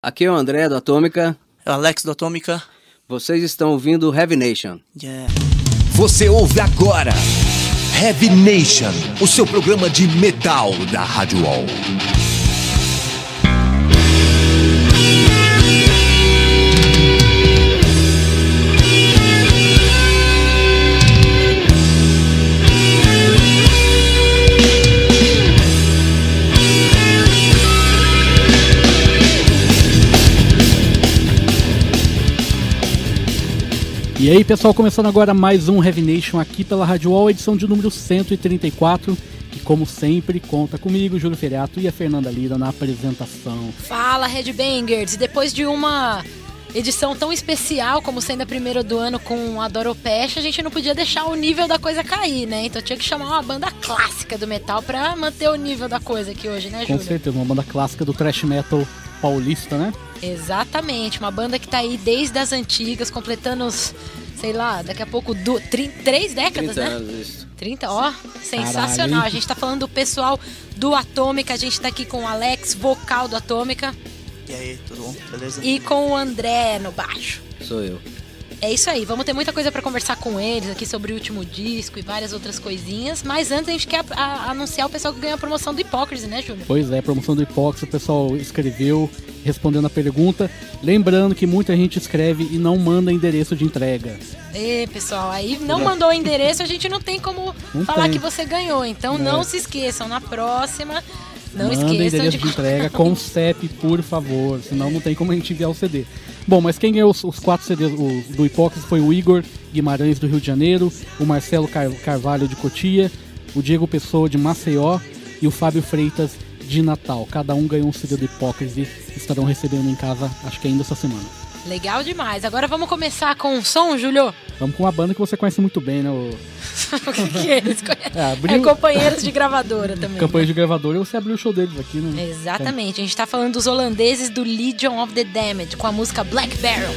Aqui é o André do Atômica. É o Alex do Atômica. Vocês estão ouvindo Heavy Nation. Yeah. Você ouve agora Heavy Nation, o seu programa de metal da Rádio Wall. E aí, pessoal, começando agora mais um Heavy Nation aqui pela Rádio Wall, edição de número 134, que como sempre conta comigo, Júlio Feriato e a Fernanda Lira na apresentação. Fala, Headbangers! E depois de uma edição tão especial como sendo a primeira do ano com a Doropeste, a gente não podia deixar o nível da coisa cair, né? Então tinha que chamar uma banda clássica do metal pra manter o nível da coisa aqui hoje, né, Júlio? Com certeza, uma banda clássica do thrash metal paulista, né? Exatamente, uma banda que tá aí desde as antigas, completando os, sei lá, daqui a pouco, do, tri, três décadas, 30 né? anos, isso. 30, ó, sensacional. Caralho. a gente tá falando do pessoal do Atômica, a gente tá aqui com o Alex, vocal do Atômica, E aí, tudo bom? Beleza? e com o André no baixo. Sou eu. É isso aí, vamos ter muita coisa pra conversar com eles aqui sobre o último disco e várias outras coisinhas. Mas antes a gente quer a- a- anunciar o pessoal que ganhou a promoção do Hipócrise, né, Júlio? Pois é, promoção do Hipócrita, o pessoal escreveu respondendo a pergunta. Lembrando que muita gente escreve e não manda endereço de entrega. Ê, pessoal, aí não mandou o endereço, a gente não tem como Não falar tem. que você ganhou. Então É. não se esqueçam, na próxima, não Manda endereço de... de entrega com CEP, por favor, senão não tem como a gente enviar o CD. Bom, mas quem ganhou os, os quatro CDs do Hipócrita foi o Igor Guimarães do Rio de Janeiro, o Marcelo Car- Carvalho de Cotia, o Diego Pessoa de Maceió e o Fábio Freitas de Natal. Cada um ganhou um CD do Hipócrita e estarão recebendo em casa, acho que ainda essa semana. Legal demais. Agora vamos começar com o som, Júlio. Vamos com uma banda que você conhece muito bem, né? O o que, que é? Eles conhecem? É, abriu- É companheiros de gravadora também. campanha de gravador e você abriu o show deles aqui, né? Exatamente, a gente tá falando dos holandeses do Legion of the Damned com a música Black Barrel.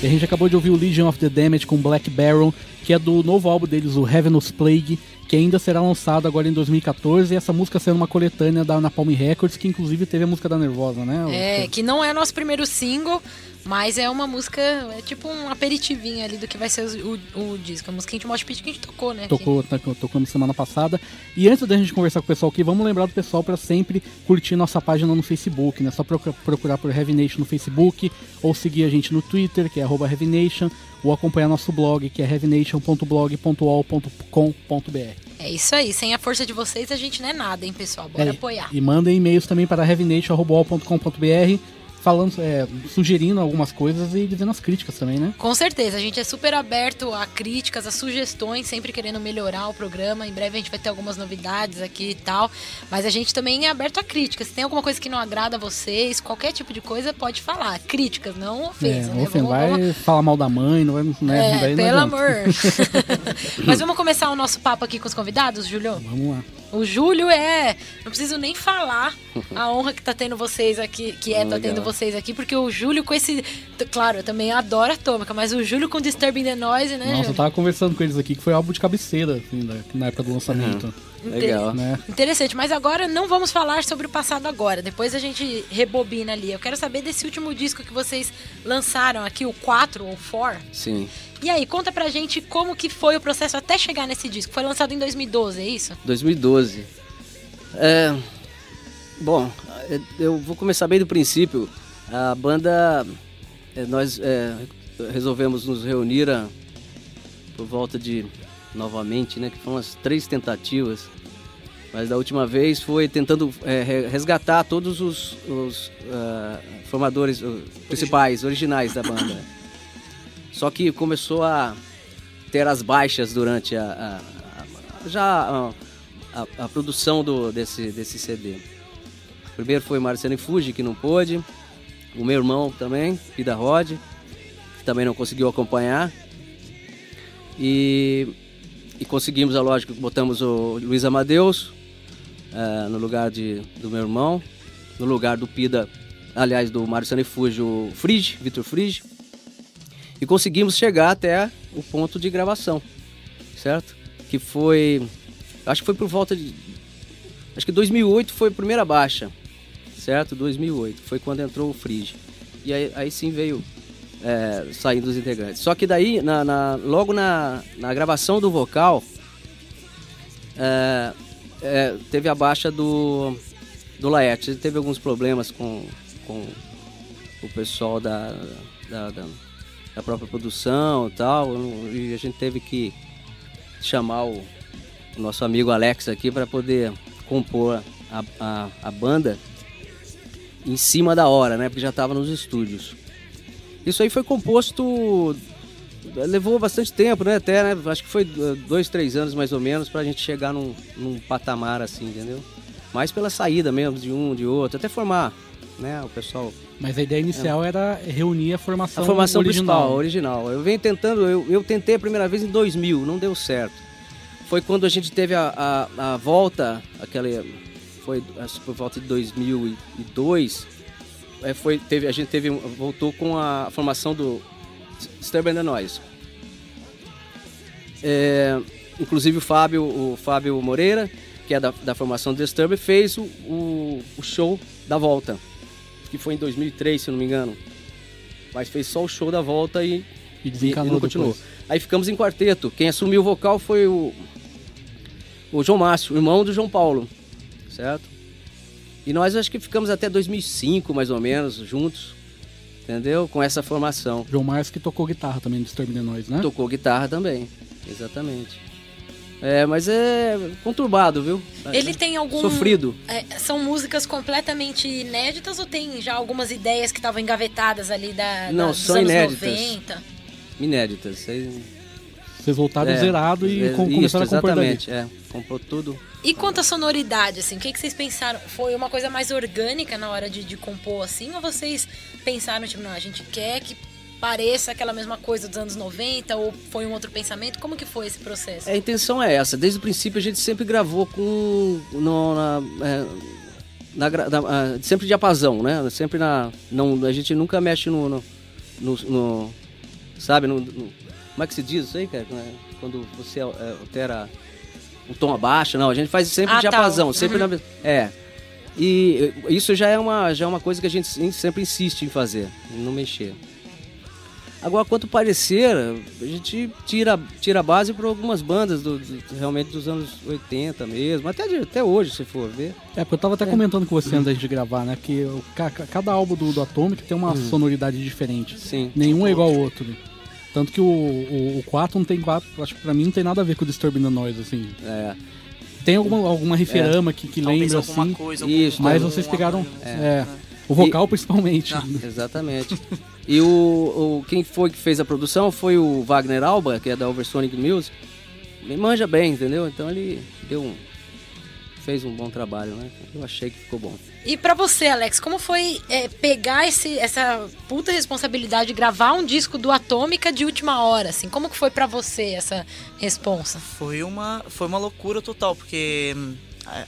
E a gente acabou de ouvir o Legion of the Damned com Black Barrel, que é do novo álbum deles, o Heaven's Plague, que ainda será lançado agora em 2014. E essa música sendo uma coletânea da Napalm Records, que inclusive teve a música da Nervosa, né? É, que não é nosso primeiro single, mas é uma música, é tipo um aperitivinho ali do que vai ser o, o, o disco. A música de Mosh Pit que a gente tocou, né? Tocou, tocou, tocamos semana passada. E antes da gente conversar com o pessoal aqui, vamos lembrar do pessoal para sempre curtir nossa página no Facebook, né? Só procurar, por Heavy Nation no Facebook, ou seguir a gente no Twitter, que é arroba Heavy Nation, ou acompanhar nosso blog, que é heavynation.blog.wall.com.br. É isso aí, sem a força de vocês a gente não é nada, hein, pessoal? Bora É, apoiar. E mandem e-mails também para heavynation.com.br falando, é, sugerindo algumas coisas e dizendo as críticas também, né? Com certeza, a gente é super aberto a críticas, a sugestões, sempre querendo melhorar o programa. Em breve a gente vai ter algumas novidades aqui e tal. Mas a gente também é aberto a críticas. Se tem alguma coisa que não agrada a vocês, qualquer tipo de coisa, pode falar. Críticas, não ofensa, é, né? vai vamos- falar mal da mãe, não vai. Né, É, pelo amor. Mas vamos começar o nosso papo aqui com os convidados, Júlio? Vamos lá. O Júlio é. Não preciso nem falar a honra que tá tendo vocês aqui, que é tá Legal. tendo vocês aqui, porque o Júlio com esse. Claro, eu também adoro Atômica, mas o Júlio com Disturbing the Noise, né, Nossa, eu Júlio? tava conversando com eles aqui que foi álbum de cabeceira, assim, na época do lançamento. Legal. Né? Interessante, mas agora não vamos falar sobre o passado agora. Depois a gente rebobina ali. Eu quero saber desse último disco que vocês lançaram aqui, o 4 ou 4. Sim. E aí, conta pra gente como que foi o processo até chegar nesse disco. Foi lançado em 2012, é isso? 2012. É, bom, é, eu vou começar bem do princípio. A banda, é, nós é, resolvemos nos reunir a- por volta de, novamente, né, que foram umas três tentativas. Mas da última vez foi tentando é, re- resgatar todos os, os, ah, formadores os principais, originais da banda. Só que começou a ter as baixas durante a, a- a- já a, a- a produção do, desse, desse CD. Primeiro foi Marciano Fuji, que não pôde. O meu irmão também, Pida Rod, que também não conseguiu acompanhar. E, e conseguimos, é lógico, botamos o Luiz Amadeus eh, no lugar de, do meu irmão, no lugar do Pida, aliás, do Mário Sanifúgio, o Frige, Vitor Frige. E conseguimos chegar até o ponto de gravação, certo? Que foi, acho que foi por volta de Acho que 2008 foi a primeira baixa, certo? 2008 foi quando entrou o Frige. E aí, aí sim veio é, saindo os integrantes. Só que daí, na, na- logo na, na gravação do vocal, é, é, teve a baixa do, do Laerte. Ele teve alguns problemas com, com o pessoal da, da, da- da própria produção e tal. E a gente teve que chamar o, nosso amigo Alex aqui para poder compor a, a, a banda em cima da hora, né? Porque já estava nos estúdios. Isso aí foi composto. Levou bastante tempo, né? Até, né? Acho que foi dois, três anos mais ou menos pra gente chegar num, num patamar assim, entendeu? Mais pela saída mesmo, de um, de outro, até formar, né? O pessoal. Mas a ideia inicial era reunir a formação, A formação original. original. Eu venho tentando, eu, eu tentei a primeira vez em 2000, não deu certo. Foi quando a gente teve a, a, a volta, aquela. Foi por volta de 2002. é, foi, teve, a gente teve, voltou com a formação do Disturbing the Noise. É, inclusive o Fábio, o Fábio Moreira, que é da, da formação do Disturb, fez o, o, o show da volta, que foi em 2003, se eu não me engano. Mas fez só o show da volta e, E e, não continuou. depois. Aí ficamos em quarteto. Quem assumiu o vocal foi o, o João Márcio, irmão do João Paulo, certo? E nós acho que ficamos até 2005, mais ou menos, juntos, entendeu? Com essa formação. João Márcio que tocou guitarra também no the Noise, né? Tocou guitarra também, exatamente. É, mas é conturbado, viu? Ele tem algum. Sofrido. É, são músicas completamente inéditas ou tem já algumas ideias que estavam engavetadas ali da, Não, da- dos são anos inéditas. 90? Inéditas. Aí- Vocês voltaram é, zerado e é, com- isso, começaram a compor exatamente, é. Comprou tudo. E quanto à sonoridade, assim, o que, que vocês pensaram? Foi uma coisa mais orgânica na hora de, de compor, assim? Ou vocês pensaram, tipo, não, a gente quer que pareça aquela mesma coisa dos anos 90? Ou foi um outro pensamento? Como que foi esse processo? A intenção é essa. Desde o princípio a gente sempre gravou com. No, na, é, na na- ah, sempre diapasão, né? Sempre na. Não, a gente nunca mexe no. no, no- no- sabe? No, no- como é que se diz isso aí, cara? Quando você é, altera o tom abaixo, não. A gente faz sempre Ah, tá. diapasão, sempre Uhum. na. É. E eh, isso já é, uma, já é uma coisa que a gente sempre insiste em fazer, em não mexer. Agora, quanto parecer, a gente tira, tira a base para algumas bandas do, do- realmente dos anos 80 mesmo, até, de- até hoje, se for ver. É, porque eu tava até comentando com você antes de gravar, né? Que o- ca- ca- cada álbum do, do Atomic tem uma Uhum. sonoridade diferente. Sim. Nenhum é igual ao outro. Tanto que o, o, o 4 não tem 4, acho que pra mim não tem nada a ver com o Disturbing the Noise, assim. É, Tem alguma, alguma referama que, que Talvez lembra, alguma assim. coisa. Isso, Mas algum- vocês pegaram coisa. é, o vocal principalmente. Ah. exatamente. e o, o- quem foi que fez a produção foi o Wagner Alba, que é da Oversonic Music. Me manja bem, entendeu? Então ele deu um, fez um bom trabalho, né? Eu achei que ficou bom. E pra você, Alex, como foi é, pegar esse, essa puta responsabilidade de gravar um disco do Atômica de última hora, assim? Como que foi pra você essa responsa? Foi uma, foi uma loucura total, porque hum,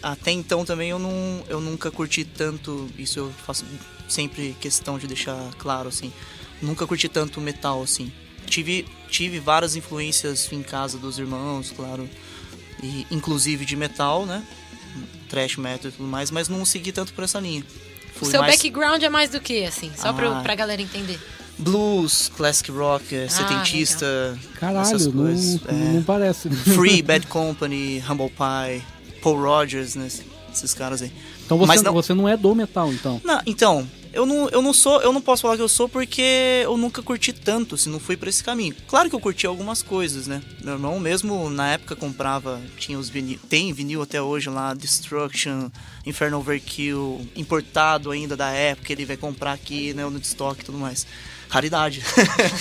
até então também eu, não, eu nunca curti tanto, isso eu faço sempre questão de deixar claro, assim, nunca curti tanto metal, assim. Tive, tive várias influências em casa dos irmãos, claro, e inclusive de metal, né, trash metal e tudo mais, mas não segui tanto por essa linha. O Fui seu mais background é mais do que, assim? Só pra, Ah. pra galera entender. blues, classic rock, eh, setentista, essas Caralho, não, coisas. é. não parece. Free, Bad Company, Humble Pie, Paul Rogers, né? Esses caras aí. Então você, Mas não- você não é do metal, então. Não, então, eu não, eu não sou, eu não posso falar que eu sou porque eu nunca curti tanto, se não fui por esse caminho. Claro que eu curti algumas coisas, né? Meu irmão mesmo na época comprava, tinha os vinil, tem vinil até hoje lá, Destruction, Infernal Overkill, importado ainda da época, ele vai comprar aqui, né, no estoque e tudo mais. Raridade.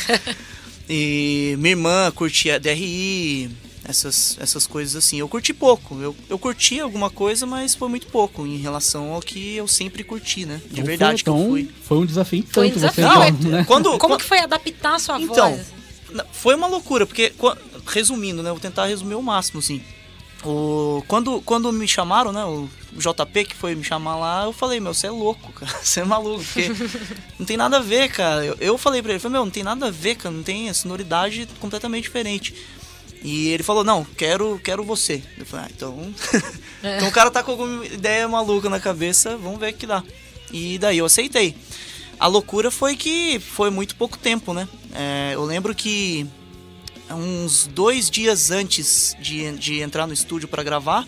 e minha irmã curtia DRI, essas, essas coisas assim. Eu curti pouco. Eu, eu curti alguma coisa, mas foi muito pouco em relação ao que eu sempre curti, né? De Então verdade que foi, eu então, fui. Foi um desafio Foi um tanto desafio, você então, né? Quando, Como quando- que foi adaptar a sua Então, voz? Não, Foi uma loucura, porque, resumindo, né? Vou tentar resumir o máximo, assim. O, quando, quando me chamaram, né? O JP que foi me chamar lá, eu falei, meu, você é louco, cara. Você é maluco, porque não tem nada a ver, cara. Eu, eu falei pra ele, falei, meu, não tem nada a ver, cara. Não tem a sonoridade completamente diferente. E ele falou, não, quero, quero você. Eu falei, ah, então. então o cara tá com alguma ideia maluca na cabeça, vamos ver o que dá. E daí eu aceitei. A loucura foi que foi muito pouco tempo, né? É, eu lembro que uns dois dias antes de, de entrar no estúdio para gravar,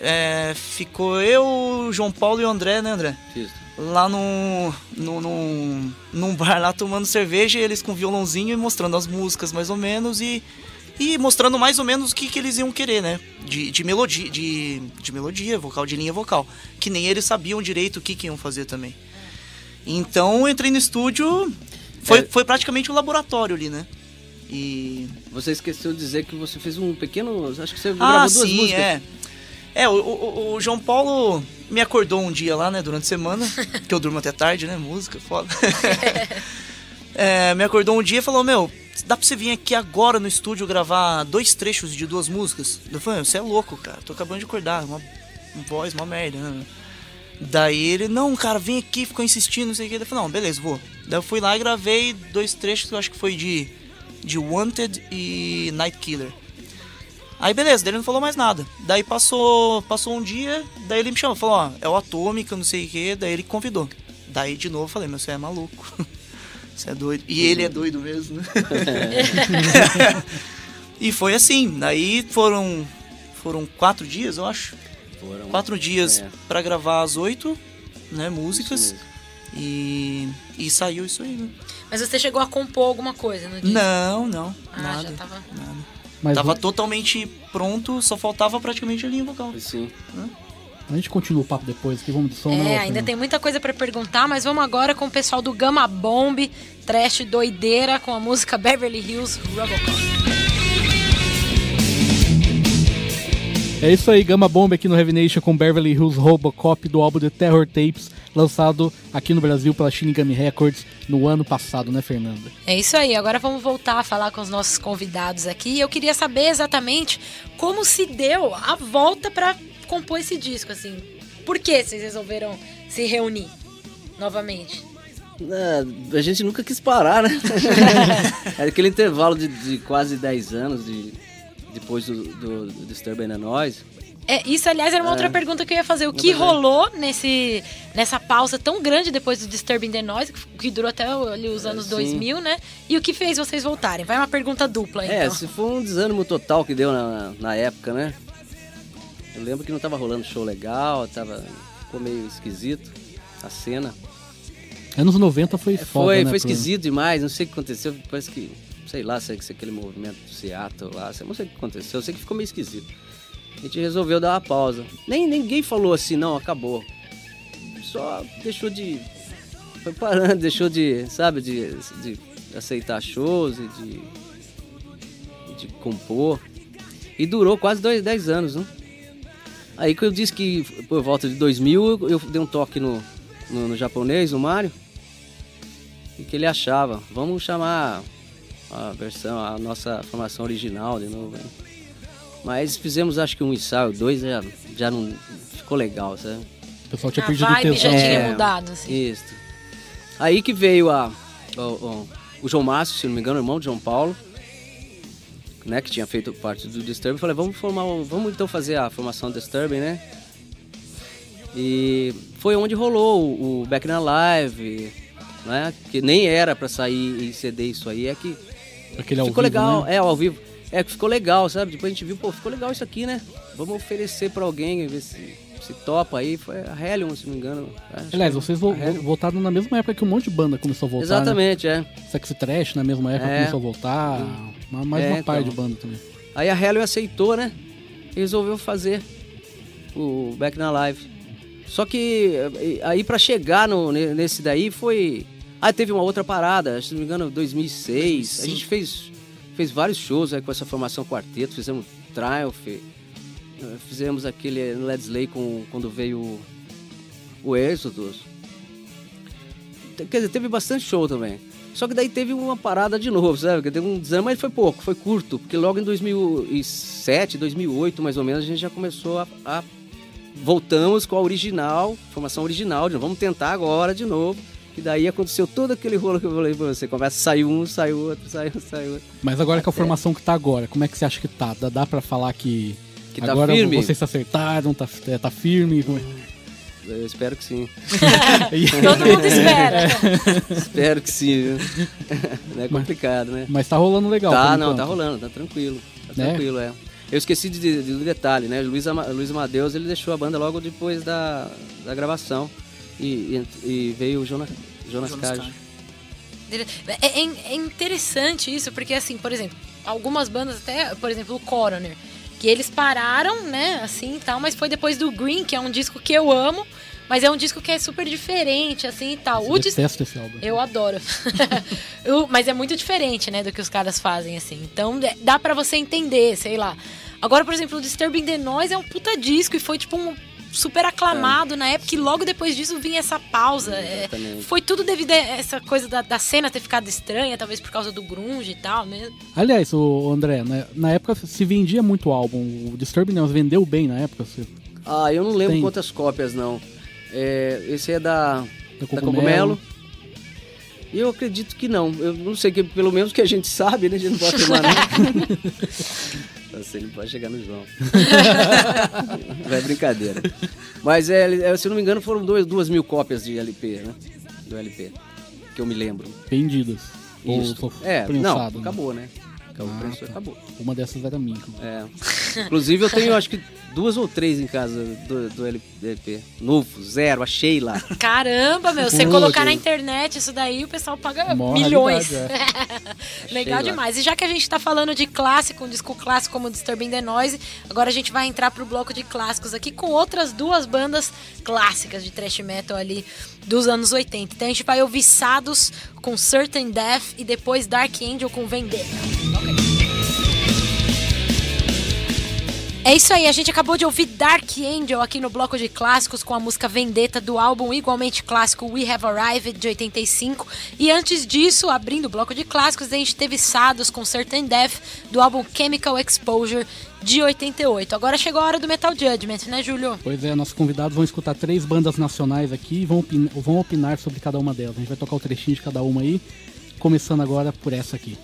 é, ficou eu, João Paulo e o André, né, André? Isso. Lá no, no, no, num bar lá tomando cerveja, eles com violãozinho e mostrando as músicas mais ou menos e, e mostrando mais ou menos o que, que eles iam querer, né? De, de melodia, de, de melodia, vocal, de linha vocal. Que nem eles sabiam direito o que, que iam fazer também. Então entrei no estúdio, foi, É. foi praticamente um laboratório ali, né? E Você esqueceu de dizer que você fez um pequeno. Acho que você Ah, gravou duas sim, músicas. é. É, o, o- o João Paulo me acordou um dia lá, né, durante a semana, que eu durmo até tarde, né, música, foda. É, me acordou um dia e falou, meu, dá pra você vir aqui agora no estúdio gravar dois trechos de duas músicas? Eu falei, você é louco, cara, tô acabando de acordar, uma, voz, uma merda, né? Daí ele, não, cara, vem aqui, ficou insistindo, não sei o que. Eu falei, não, beleza, vou. Daí eu fui lá e gravei dois trechos que eu acho que foi de, de Wanted e Night Killer. Aí beleza, daí ele não falou mais nada. Daí passou, passou um dia, daí ele me chamou, falou, ó, é o Atômica, não sei o que, daí ele convidou. Daí de novo eu falei, meu, você é maluco. Você é doido. E ele é doido mesmo, né? e foi assim, daí foram. Foram quatro dias, eu acho. Foram. Quatro dias É. pra gravar as oito, né, músicas. E, e saiu isso aí, né? Mas você chegou a compor alguma coisa no disco? Não, não, Ah, nada. já tava. nada. Mas Tava totalmente pronto, só faltava praticamente a linha vocal. Sim. A gente continua o papo depois, que vamos de som, né, É, Fernando? ainda tem muita coisa pra perguntar, mas vamos agora com o pessoal do Gama Bomb, trash doideira, com a música Beverly Hills Robocop. É isso aí, Gama Bomb aqui no Heavy Nation com Beverly Hills Robocop do álbum The Terror Tapes, lançado aqui no Brasil pela Shinigami Records no ano passado, né, Fernanda? É isso aí, agora vamos voltar a falar com os nossos convidados aqui. Eu queria saber exatamente como se deu a volta pra compor esse disco, assim. Por que vocês resolveram se reunir novamente? É, a gente nunca quis parar, né? Era aquele intervalo de, de quase 10 anos de, depois do, do, do Disturbing the Noise. É, isso, aliás, era uma outra pergunta que eu ia fazer. O que é. rolou nesse, nessa pausa tão grande depois do Disturbing the Noise, que- durou até ali os anos sim. 2000, né? E o que fez vocês voltarem? Vai uma pergunta dupla, É, então. se foi um desânimo total que deu na, na época, né? Eu lembro que não tava rolando show legal, tava, ficou meio esquisito a cena. Anos 90 foi foda, foi, né, foi pro- esquisito demais, não sei o que aconteceu, parece que, sei lá, se é se é aquele movimento do Seattle lá, não sei o que aconteceu, eu sei que ficou meio esquisito. A gente resolveu dar uma pausa. Nem ninguém falou assim, não, acabou. Só deixou de. Foi parando, deixou de, sabe, de, de aceitar shows e de. de compor. E durou quase dois, 10 anos, né? Aí que eu disse que por volta de 2000 eu, eu dei um toque no, no, no japonês, no Mário, e que ele achava, vamos chamar a versão, a nossa formação original de novo. hein? Mas fizemos acho que um ensaio, dois já, já não ficou legal, sabe? O pessoal tinha A perdido o vibe tesão. já É. tinha mudado, assim. Isso. Aí que veio a, o, o- o João Márcio, se não me engano, irmão de João Paulo, né, que tinha feito parte do Disturbing. Falei, vamos formar, vamos então fazer a formação do Disturbing, né? E foi onde rolou o, Back in Live, né? Que nem era pra sair em CD isso aí, é que Aquele ao ficou vivo, legal, né? é ao vivo. É que ficou legal, sabe? Depois a gente viu, pô, ficou legal isso aqui, né? Vamos oferecer pra alguém, ver se, se topa aí. Foi a Helion, se não me engano. Acho Aliás, vocês vo- a Helion. voltaram na mesma época que um monte de banda começou a voltar. Né? Exatamente, é. Sexy Trash na mesma época É. começou a voltar. Uma- Mais É, uma par de então. banda também. Aí a Helion aceitou, né? E resolveu fazer o Back na Live. Só que aí pra chegar no, ne- nesse daí foi. Ah, teve uma outra parada, se não me engano, 2006. A gente fez, fez vários shows aí com essa formação quarteto, fizemos Triumph, fizemos aquele Led Slay com, quando veio o, o Exodus. Te- Quer dizer, teve bastante show também. Só que daí teve uma parada de novo, sabe? Que Teve um desânimo, mas foi pouco, foi curto. Porque logo em 2007, 2008, mais ou menos, a gente já começou a... a- Voltamos com a original, formação original. De novo. Vamos tentar agora de novo. Que daí aconteceu todo aquele rolo que eu falei pra você. Começa, saiu um, saiu outro, saiu um, saiu outro. Mas agora com a formação que tá agora, como é que você acha que tá? Dá, dá pra falar que, Que tá agora firme? vocês se acertaram, tá, é, tá firme? É? Eu espero que sim. Todo mundo espera. espero que sim, viu? Não é complicado, né? Mas tá rolando legal. Tá, não, enquanto. tá rolando, tá tranquilo. Tá Né? tranquilo, é. Eu esqueci de, de, de um detalhe, né? Luiz, Ama, Luiz Amadeus, ele deixou a banda logo depois da, da gravação. E, e, e veio o Jonas, Jonas, Jonas Cage. Cage. É, é- é interessante isso, porque assim, por exemplo, algumas bandas até, por exemplo, o Coroner, que eles pararam, né, assim e tal, mas foi depois do Green, que é um disco que eu amo, mas é um disco que é super diferente, assim e tal. Eu detesto esse álbum. Eu adoro. Eu- mas é muito diferente, né, do que os caras fazem, assim. Então é- dá pra você entender, sei lá. Agora, por exemplo, o Disturbing the Noise é um puta disco e foi tipo um super aclamado na época e logo depois disso vinha essa pausa. É, foi tudo devido a essa coisa da, da cena ter ficado estranha, talvez por causa do grunge e tal, né? Aliás, o André, né, na época se vendia muito álbum. O Disturbing News vendeu bem na época. Você, Ah, eu não lembro Tem. quantas cópias, não. É, esse é da, da da Cogumelo. Cogumelo. E eu acredito que não. Eu não sei, que pelo menos que a gente sabe, né? A gente não pode afirmar, não. Nossa, ele pode chegar no João. Não é brincadeira. Mas, é, é, se eu não me engano, foram dois, duas mil cópias de LP, né? Do LP. Que eu me lembro. Vendidas. Ou Isso. só É, prensado, não, né? acabou, né? Acabou, Ah, tá. acabou. Uma dessas era minha. É. Inclusive, eu tenho, acho que, duas ou três em casa do, do LP. Novo, zero, achei lá. Caramba, meu, você colocar na internet isso daí, o pessoal paga Mó milhões. raridade, Legal Achei lá. demais. E já que a gente tá falando de clássico, um disco clássico como Disturbing the Noise, agora a gente vai entrar pro bloco de clássicos aqui com outras duas bandas clássicas de thrash metal ali dos anos 80. Então a gente vai ouvir Sados com Certain Death e depois Dark Angel com Vendetta. É isso aí, a gente acabou de ouvir Dark Angel aqui no bloco de clássicos com a música Vendetta do álbum igualmente clássico We Have Arrived de 85. E antes disso, abrindo o bloco de clássicos, a gente teve Sados com Certain Death do álbum Chemical Exposure de 88. Agora chegou a hora do Metal Judgment, né, Júlio? Pois é, nossos convidados vão escutar três bandas nacionais aqui e vão, opin- vão opinar sobre cada uma delas. A gente vai tocar o trechinho de cada uma aí, começando agora por essa aqui.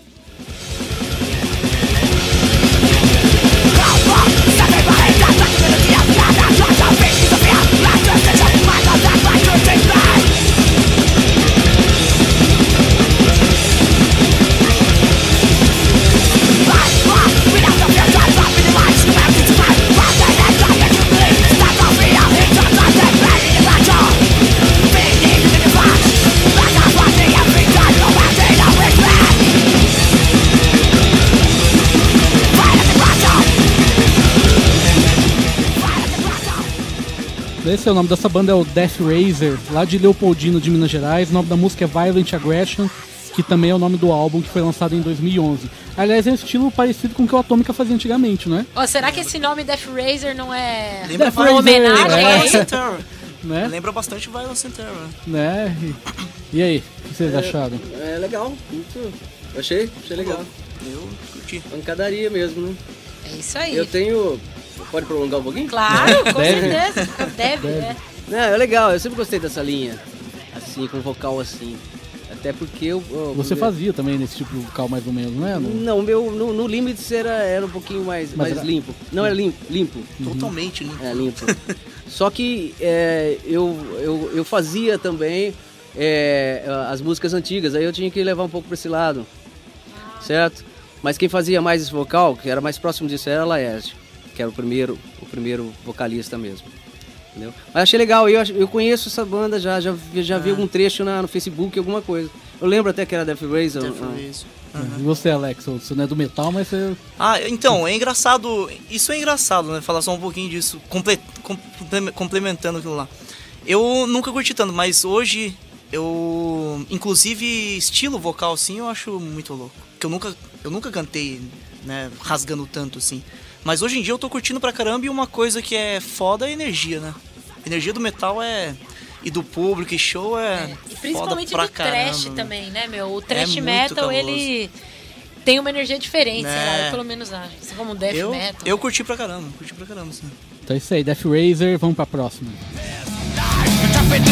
Esse é o nome dessa banda, é o Death Razor, lá de Leopoldino, de Minas Gerais. O nome da música é Violent Aggression, que também é o nome do álbum que foi lançado em 2011. Aliás, é um estilo parecido com o que o Atômica fazia antigamente, não é? Ó, será que esse nome Death Razor não é Lembra Death uma homenagem é. Né? Lembra bastante Violence and Terror. né? E, e aí, o que vocês acharam? É legal, muito. Achei, achei legal. Eu curti. Pancadaria mesmo, né? É isso aí. Eu tenho. Pode prolongar um pouquinho? Claro, com Deve. certeza. Deve, né? Não, é legal, eu sempre gostei dessa linha. Assim, com vocal assim. Até porque eu. eu- Você eu- fazia também nesse tipo de vocal mais ou menos, não é? No- Não, o meu no, no Limits era, era um pouquinho mais, Mas mais era- limpo. Não, era limpo. limpo. Totalmente, né? É, limpo. Só que é, eu, eu, eu fazia também é, as músicas antigas, aí eu tinha que levar um pouco para esse lado. Certo? Mas quem fazia mais esse vocal, que era mais próximo disso, era a Laerte, que era o primeiro, o primeiro vocalista mesmo. Entendeu? Mas achei legal, eu, eu conheço essa banda já, já, vi- já vi algum trecho na, no Facebook, alguma coisa. Eu lembro até que era Death Razor. Death ah, Razor. E você, Alex, você não é do metal, mas você. Ah, então, é engraçado. Isso é engraçado, né? Falar só um pouquinho disso, comple- comple- complementando aquilo lá. Eu nunca curti tanto, mas hoje eu. Inclusive, estilo vocal assim, eu acho muito louco. Porque eu nunca, eu nunca cantei, né, rasgando tanto assim. Mas hoje em dia eu tô curtindo pra caramba e uma coisa que é foda é a energia, né? A energia do metal é. E do público e show é. E foda principalmente pra do trash caramba. também, né, meu? O trash muito metal, ele tem uma energia diferente, sei lá, Né? eu pelo menos acho. Assim como o death Eu, metal. eu curti pra caramba, curti pra caramba, assim. Então é isso aí, Death Razor, vamos pra próxima. Jumping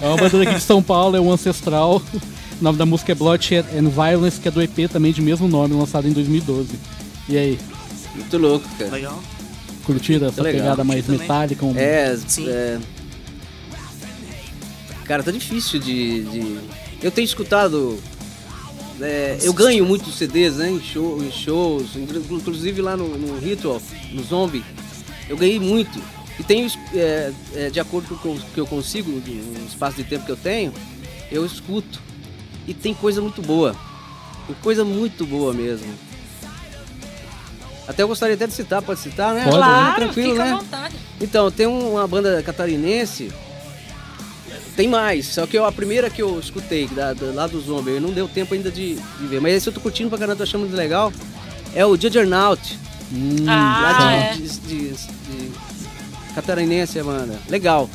é uma banda daqui de São Paulo, é o Ancestral. O nome da música é Bloodshed and Violence, que é do EP também de mesmo nome, lançado em 2012. E aí, Muito louco, cara. Legal. curtiram essa legal, pegada mais também. metálica? Um... É, Sim. é. Cara, tá difícil de. de- Eu tenho escutado. é, eu ganho muitos CDs, né? Em, show- em shows, inclu- inclusive lá no, no Ritual, no Zombie. Eu ganhei muito. E tenho, é, é, de acordo com o que eu consigo, no espaço de tempo que eu tenho, eu escuto. E tem coisa muito boa. Tem coisa muito boa mesmo. Até eu gostaria até de citar, pode citar, né? Pode. Claro, Tranquilo, fica né? à vontade. Então, tem um- uma banda catarinense. Tem mais, só que eu, a primeira que eu escutei, da, da- lá do Zombie, não deu tempo ainda de, de ver. Mas esse eu tô curtindo pra caramba, tô achando muito legal. É o Juggernaut, Hum, Ah, lá é. de, de, de- de catarinense, banda. Legal.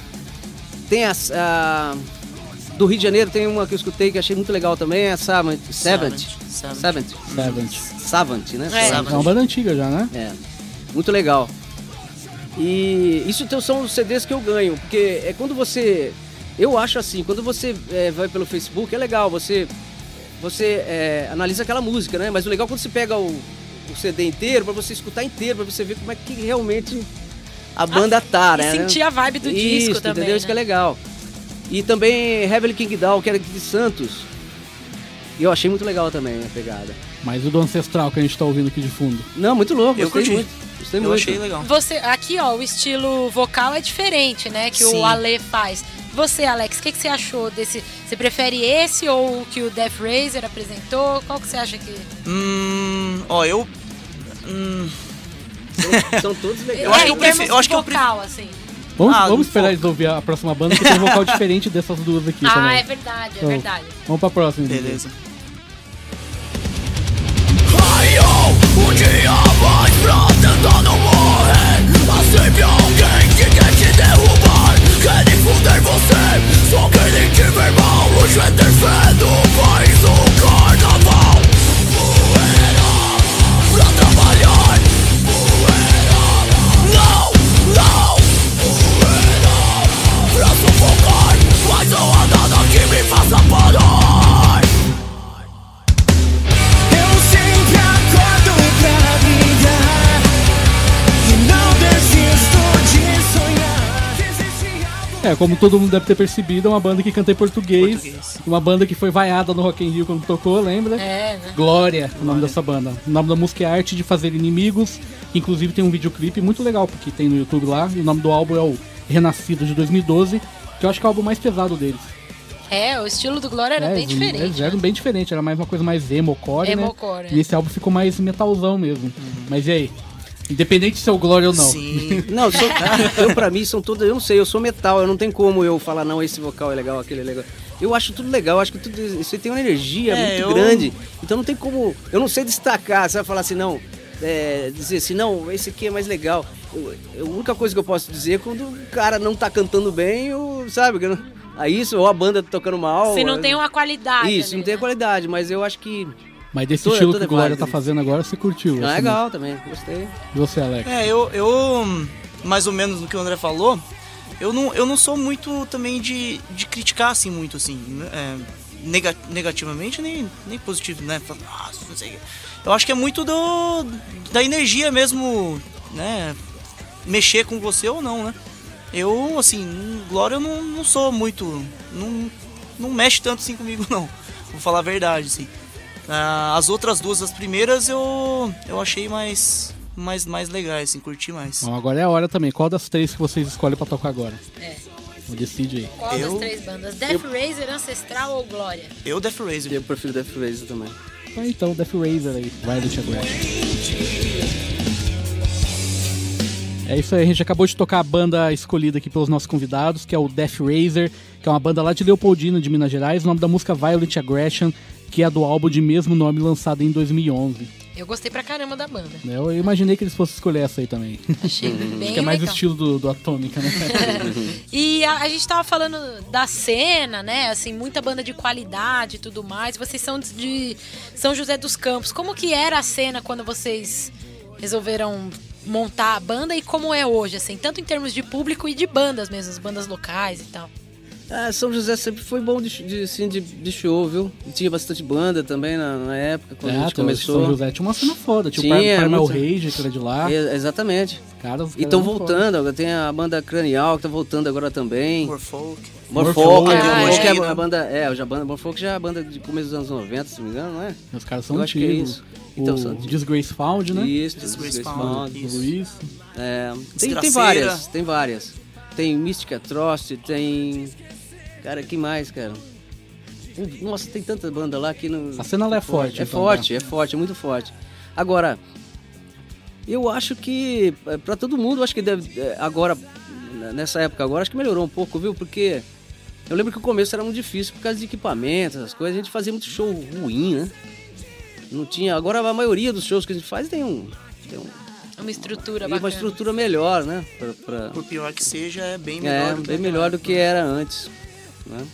Tem as. A, do Rio de Janeiro tem uma que eu escutei que achei muito legal também, é a Savant. Savant. Savant. Savant. Savant. Savant, né? É. É uma banda antiga já, né? É, muito legal. E isso então são os CDs que eu ganho, porque é quando você. Eu acho assim, quando você é, vai pelo Facebook, é legal, você, você é, analisa aquela música, né? Mas o legal é quando você pega o, o CD inteiro, pra você escutar inteiro, pra você ver como é que realmente a banda tá, E né? sentir a vibe do disco Isso, também. Entendeu? Isso que é né? legal. E também Heavenly King Down, que era de Santos. E eu achei muito legal também a pegada. Mas o do Ancestral que a gente tá ouvindo aqui de fundo. Não, muito louco, Eu gostei curti. muito. Gostei Eu muito. achei legal. Você, aqui, ó, o estilo vocal é diferente, né? Que Sim. o Ale faz. Você, Alex, o que, que você achou desse? Você prefere esse ou o que o Death Razer apresentou? Qual que você acha que. Hum. Ó, eu. Hum, São todos legais. Eu acho é, que eu prefiro- eu acho que eu vocal, assim. Vamos, Ah, vamos esperar eles ouvir a próxima banda que tem um vocal diferente dessas duas aqui Ah, também. é verdade, é Então, verdade. Vamos pra próxima. então. beleza. Um dia mais pra tentar não morrer sempre alguém que quer te derrubar Querem fuder você Só querem te ver mal Os haters vendo o país É, como todo mundo deve ter percebido, é uma banda que canta em português. Português. Uma banda que foi vaiada no Rock in Rio quando tocou, lembra? É, né? Glória, o nome dessa banda. O nome da música é Arte de Fazer Inimigos, inclusive tem um videoclipe muito legal, porque tem no YouTube lá. E o nome do álbum é o Renascido de 2012, que eu acho que é o álbum mais pesado deles. É, o estilo do Glória era é, bem diferente. Eles eram bem diferente, era mais uma coisa mais emo-core, né? Emo-core, E esse álbum ficou mais metalzão mesmo. Mas e aí? Independente se é o Glória ou não. Sim. Não, sou, eu pra mim são todos, eu não sei, eu sou metal, eu não tem como eu falar não, esse vocal é legal, aquele é legal. Eu acho tudo legal, eu acho que tudo isso aí tem uma energia É, muito eu- grande. Então não tem como, eu não sei destacar, você vai falar assim, não, é, dizer assim, não, esse aqui é mais legal. Eu- eu- a única coisa que eu posso dizer é quando o cara não tá cantando bem, ou, sabe, não- aí isso, ou a banda tá tocando mal. Se não é- tem uma qualidade. Isso, ali, não tem a né? qualidade, mas eu acho que Mas desse Toda- estilo toda que o Glória tá fazendo agora, você curtiu? é assim, legal também, gostei. E você, Alex? É, eu, eu. Mais ou menos no que o André falou, eu não, eu não sou muito também de, de criticar assim muito, assim. é, nega- negativamente nem, nem positivo, né? Nossa, não sei. o quê." Eu acho que é muito do, da energia mesmo, né? Mexer com você ou não, né? Eu, assim, Glória eu não, não sou muito. Não, não mexe tanto assim comigo, não. Vou falar a verdade, assim. Ah, as outras duas, as primeiras, eu, eu achei mais, mais, mais legais, assim, curti mais. Bom, agora é a hora também. Qual das três que vocês escolhem pra tocar agora? É. Decide aí. Qual das Eu- três bandas? Death Razer, Ancestral ou Glória? Eu, Death Razer. Eu prefiro Death Razer também. Ah, então, Death Razer aí. Vai, Lucha É isso aí, a gente acabou de tocar a banda escolhida aqui pelos nossos convidados, que é o Death Razer, que é uma banda lá de Leopoldina, de Minas Gerais. O nome da música Violent Aggression, que é do álbum de mesmo nome lançado em 2011. Eu gostei pra caramba da banda. né? Eu imaginei que eles fossem escolher essa aí também. Achei bem que é mais o legal. estilo do, do Atômica, né? E a, a gente tava falando da cena, né? Assim, muita banda de qualidade e tudo mais. Vocês são de São José dos Campos. Como que era a cena quando vocês resolveram montar a banda e como é hoje, assim, tanto em termos de público e de bandas mesmo, as bandas locais e tal. Ah, São José sempre foi bom de, de, assim, de, de show, viu? E tinha bastante banda também na, na época, quando a gente começou. São José tinha uma cena foda. Tinha, Tinha, o Par- Primal muito- Rage, que era de lá. É, exatamente. Os caras, os E estão voltando, agora tem a banda Cranial que tá voltando agora também. Morfolk. Morfolk, Morfolk, é, ah, Morfolk é. é a banda, é, a banda Morfolk já é a banda de começo dos anos 90, se não me engano, não é? Os caras são Eu acho que é antigos. isso. Então, o são- Disgrace Found, né? Isso, Disgrace Disgrace Found. Found. Luiz. É, tem, tem várias, tem várias. Tem Mystic Atrocity, tem. Cara, que mais, cara? Nossa, tem tanta banda lá que não. A cena lá é forte, É então, forte, é forte, é muito forte. Agora, eu acho que é, pra todo mundo, acho que deve. é, Agora, nessa época agora, acho que melhorou um pouco, viu? Porque eu lembro que o começo era muito difícil por causa de equipamentos, essas coisas. A gente fazia muito show ruim, né? Não tinha. Agora a maioria dos shows que a gente faz tem um. Tem um Uma estrutura e bacana. uma estrutura melhor, né? Pra, pra- Por pior que seja, é bem melhor É, do que bem melhor do que era antes. Né?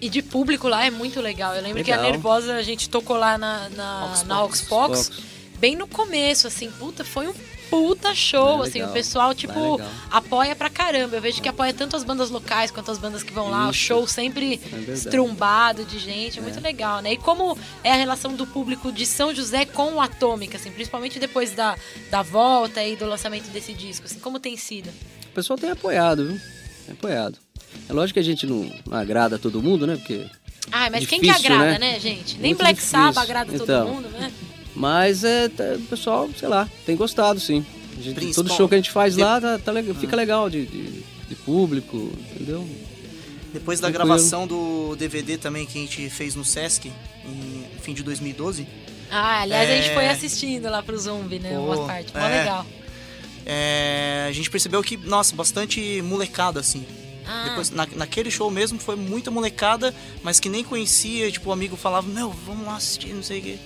E de público lá é muito legal. Eu lembro que Legal. a Nervosa, a gente tocou lá na, na, Ox na. Oxbox, Fox. bem no começo, assim, puta, foi um puta show, É assim, o pessoal, é tipo, legal. apoia pra caramba. Eu vejo que apoia tanto as bandas locais quanto as bandas que vão lá, o Isso. show sempre verdade. estrumbado de gente, é muito legal, né? E como é a relação do público de São José com o Atômica, assim, principalmente depois da, da volta e do lançamento desse disco, assim, como tem sido? O pessoal tem apoiado, viu? Tem apoiado. É lógico que a gente não agrada todo mundo, né? Porque... Ah, mas quem que Difícil, agrada, né? né, gente? Nem Muito Black difícil. Sabbath agrada todo Então. mundo, né? Mas é, tá- o pessoal, sei lá, tem gostado sim. A gente- Principal- todo show que a gente faz de- lá tá, tá legal- fica legal de, de, de público, entendeu? Depois da Tranquilo. gravação do DVD também que a gente fez no Sesc, em fim de 2012, Ah, aliás, a gente É. foi assistindo lá pro Zumbi, né? Pô, Uma parte. Mó é. legal. é, a gente percebeu que, nossa, bastante molecada, assim. Ah, Depois, na- naquele show mesmo foi muita molecada, mas que nem conhecia, tipo, o amigo falava, meu, vamos lá assistir, não sei o quê.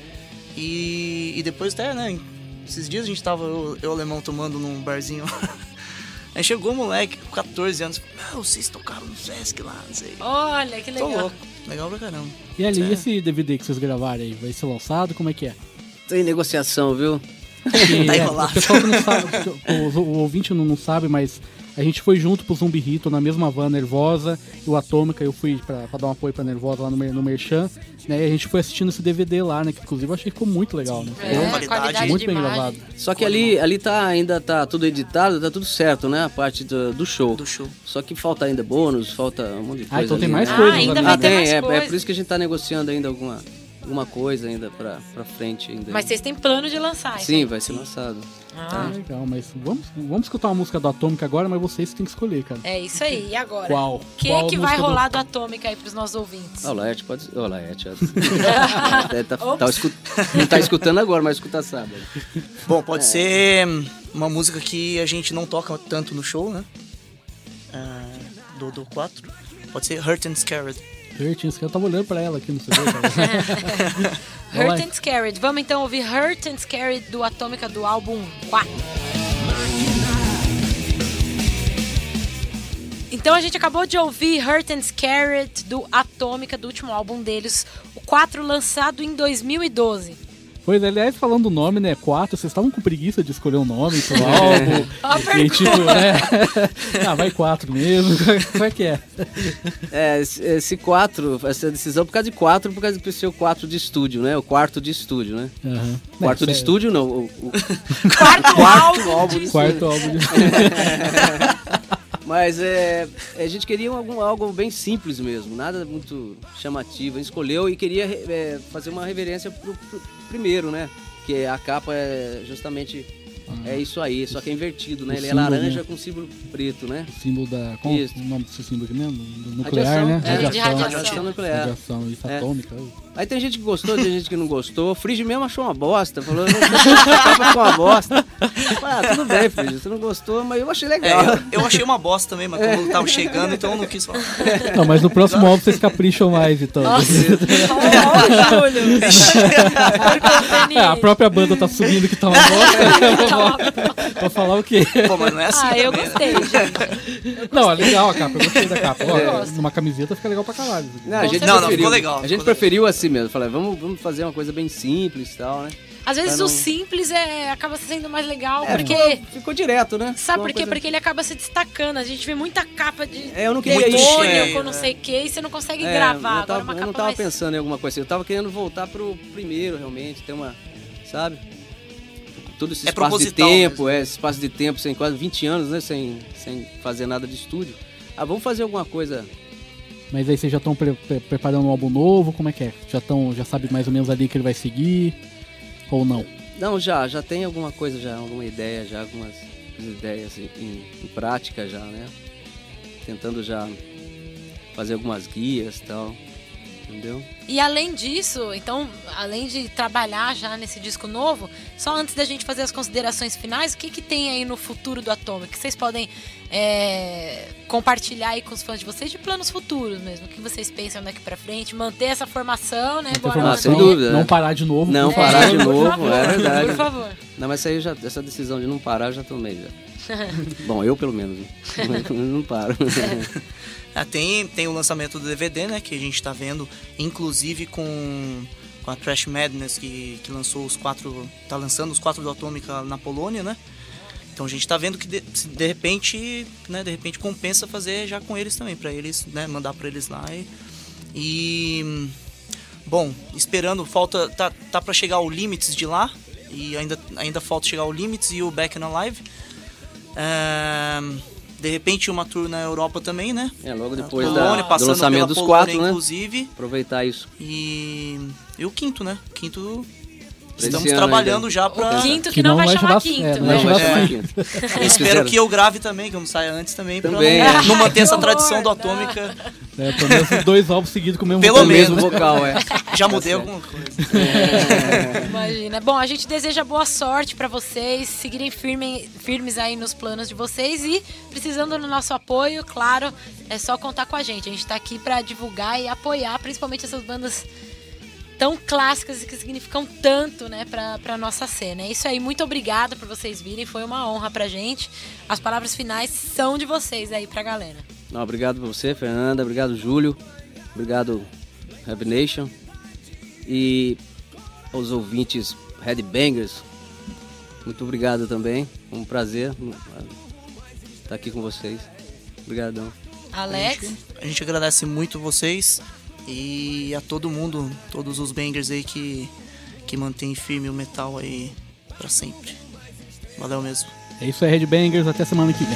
E, e depois até, né, esses dias a gente tava, eu, eu e o alemão, tomando num barzinho. Aí chegou um moleque com 14 anos, meu, vocês tocaram no Sesc lá, não sei. olha, que Tô legal. louco, legal pra caramba. E ali, É. esse DVD que vocês gravaram aí, vai ser lançado? Como é que é? Tem negociação, viu? Porque, Tá é, enrolado. o pessoal que não sabe, o, o ouvinte não, não sabe, mas a gente foi junto pro Zumbi Rito na mesma van Nervosa e o Atômica, eu fui pra, pra dar um apoio pra Nervosa lá no, no Merchan, né? E a gente foi assistindo esse DVD lá, né? Que inclusive eu achei que ficou muito legal, né? É, qualidade. qualidade muito bem imagem. gravado. Só que ali, ali tá, ainda tá tudo editado, tá tudo certo, né? A parte do, do show. Do show. Só que falta ainda bônus, falta um monte de coisa. Ah, então tem ali, mais né? coisas Ah, ainda Ah, ter tem, mais é, coisa. é por isso que a gente tá negociando ainda alguma, alguma coisa ainda pra, pra frente ainda. Mas vocês têm plano de lançar, Sim, então? vai ser lançado. Ah, Ah, legal, mas vamos, vamos escutar uma música do Atômica agora, mas vocês têm que escolher, cara. é isso aí. E agora? Qual? O que, Qual que vai música do- rolar do Atômica aí pros nossos ouvintes? Ah, o Laerte pode ser. Ô, Laerte. É, tá, tá escu- Não tá escutando agora, mas escuta sábado. Bom, pode ser hum, uma música que a gente não toca tanto no show, né? Ah, do, do 4. Pode ser Hurt and Scared. Hurtins, que eu tava olhando pra ela aqui no CD, cara. Hurt and Scared. Vamos então ouvir Hurt and Scared do Atômica do álbum 4. Então a gente acabou de ouvir Hurt and Scared do Atômica, do último álbum deles, o 4 lançado em 2012. Pois, aliás, falando do nome, né? Quatro, vocês estavam com preguiça de escolher um nome pro álbum. Ó a e tipo, né? ah, vai quatro mesmo. Como é que é? É, esse, quatro, essa decisão por causa de quatro, por causa do seu quatro de estúdio, né? O quarto de estúdio, né? Aham. Quarto É, de sério. estúdio, não. O, o Quarto, álbum. álbum de Quarto álbum de Mas é, a gente queria algum, algo bem simples mesmo, nada muito chamativo. A gente escolheu e queria é, fazer uma reverência pro, pro primeiro, né? Que a capa é justamente é isso aí, só que é invertido, né? O Ele é laranja né? com símbolo preto, né? símbolo da. Qual Isso. o nome desse símbolo aqui mesmo? Do nuclear, Radiação, né? é, de radiação. Radiação nuclear. Radiação, isso É. atômica. Aí tem gente que gostou, tem gente que não gostou. O Frigi mesmo achou uma bosta. Falou, não, a capa ficou uma bosta. Ah, tudo bem, Frigi, você não gostou, mas eu achei É, legal. eu, eu achei uma bosta também, mas como eu tava chegando, então eu não quis falar. Não, mas no próximo álbum vocês capricham mais, então. Nossa. É, a própria banda tá subindo que tá uma bosta. Vou falar o quê? Pô, mas não é assim Ah, eu também, né? gostei, gente. Não, é legal a capa, eu gostei da capa. Ó, Eu numa camiseta fica legal pra caralho. Não, a gente Não, não, ficou legal, A gente ficou preferiu assim mesmo. Falei, vamos, vamos fazer uma coisa bem simples e tal, né? Às vezes Pra o não- simples é, acaba sendo mais legal, É, porque. ficou, ficou direto, né? Sabe por quê? coisa- Porque ele acaba se destacando. A gente vê muita capa de É, eu não queria demônio com não né? sei o que e você não consegue É, gravar. Eu, Agora tava, uma eu capa não tava mais... pensando em alguma coisa assim. Eu tava querendo voltar pro primeiro, realmente. Ter uma. Sabe? Todo esse É espaço de tempo, mesmo. é, esse espaço de tempo, sem quase 20 anos, né? Sem, sem fazer nada de estúdio. Ah, vamos fazer alguma coisa. Mas aí vocês já estão preparando um álbum novo? Como é que é? Já estão, já sabe mais ou menos ali que ele vai seguir? Ou não? Não, já, já tem alguma coisa, já, alguma ideia, já, algumas ideias em, em- em prática já, né? Tentando já fazer algumas guias e tal. Entendeu? E além disso, então, além de trabalhar já nesse disco novo, só antes da gente fazer as considerações finais, o que, que tem aí no futuro do Atomic? Que vocês podem é, compartilhar aí com os fãs de vocês de planos futuros mesmo. O que vocês pensam daqui pra frente? Manter essa formação, né? Bora informação, sem dúvida, Não né? parar de novo. Não parar de novo, favor, é verdade. Por favor. Não, mas isso aí já, essa decisão de não parar eu já tomei já. Bom, eu pelo menos. né? não paro. Ah, tem, tem o lançamento do DVD, né? Que a gente tá vendo, inclusive com, com a Trash Madness, que, que lançou os quatro. tá lançando os quatro do Atômica na Polônia, né? Então a gente tá vendo que de, de repente, né, de repente compensa fazer já com eles também, pra eles, né, mandar pra eles lá e. e, bom, esperando, falta. tá, tá para chegar o Limits de lá. E ainda, ainda falta chegar o Limits e o Back and Alive. De repente uma tour na Europa também, né? É, logo Na depois Polônia, da, do passando lançamento pela dos Polônia, quatro, né? inclusive. Aproveitar isso. E, e o quinto, né? Quinto. Pra Estamos trabalhando ainda. já pra. O quinto que, Que não, não vai vai chamar chamar- quinto, é, não né? vai chamar É. quinto. Espero que eu grave também, que eu não saia antes também, pra Também, não, é. não manter essa tradição do Atômica. É, pelo menos os dois álbuns seguidos com o mesmo Pelo mesmo menos. vocal, é. Já mudei certo. alguma coisa. Imagina. Bom, a gente deseja boa sorte pra vocês, seguirem firme, firmes aí nos planos de vocês e precisando do nosso apoio, claro, é só contar com a gente. A gente tá aqui pra divulgar e apoiar, principalmente essas bandas tão clássicas e que significam tanto, né, pra, nossa cena. É isso aí, muito obrigada por vocês virem, foi uma honra pra gente. As palavras finais são de vocês aí pra galera. Não, obrigado pra você, Fernanda. Obrigado, Júlio. Obrigado, Heavy Nation. E aos ouvintes Headbangers. Muito obrigado também. Um prazer estar aqui com vocês. Obrigadão. Alex, A gente agradece muito vocês e a todo mundo, todos os bangers aí que, que mantém firme o metal aí pra sempre. Valeu mesmo. É isso aí, Headbangers. Até semana que vem.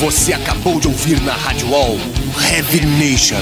Você acabou de ouvir na Rádio Wall Heavy Nation.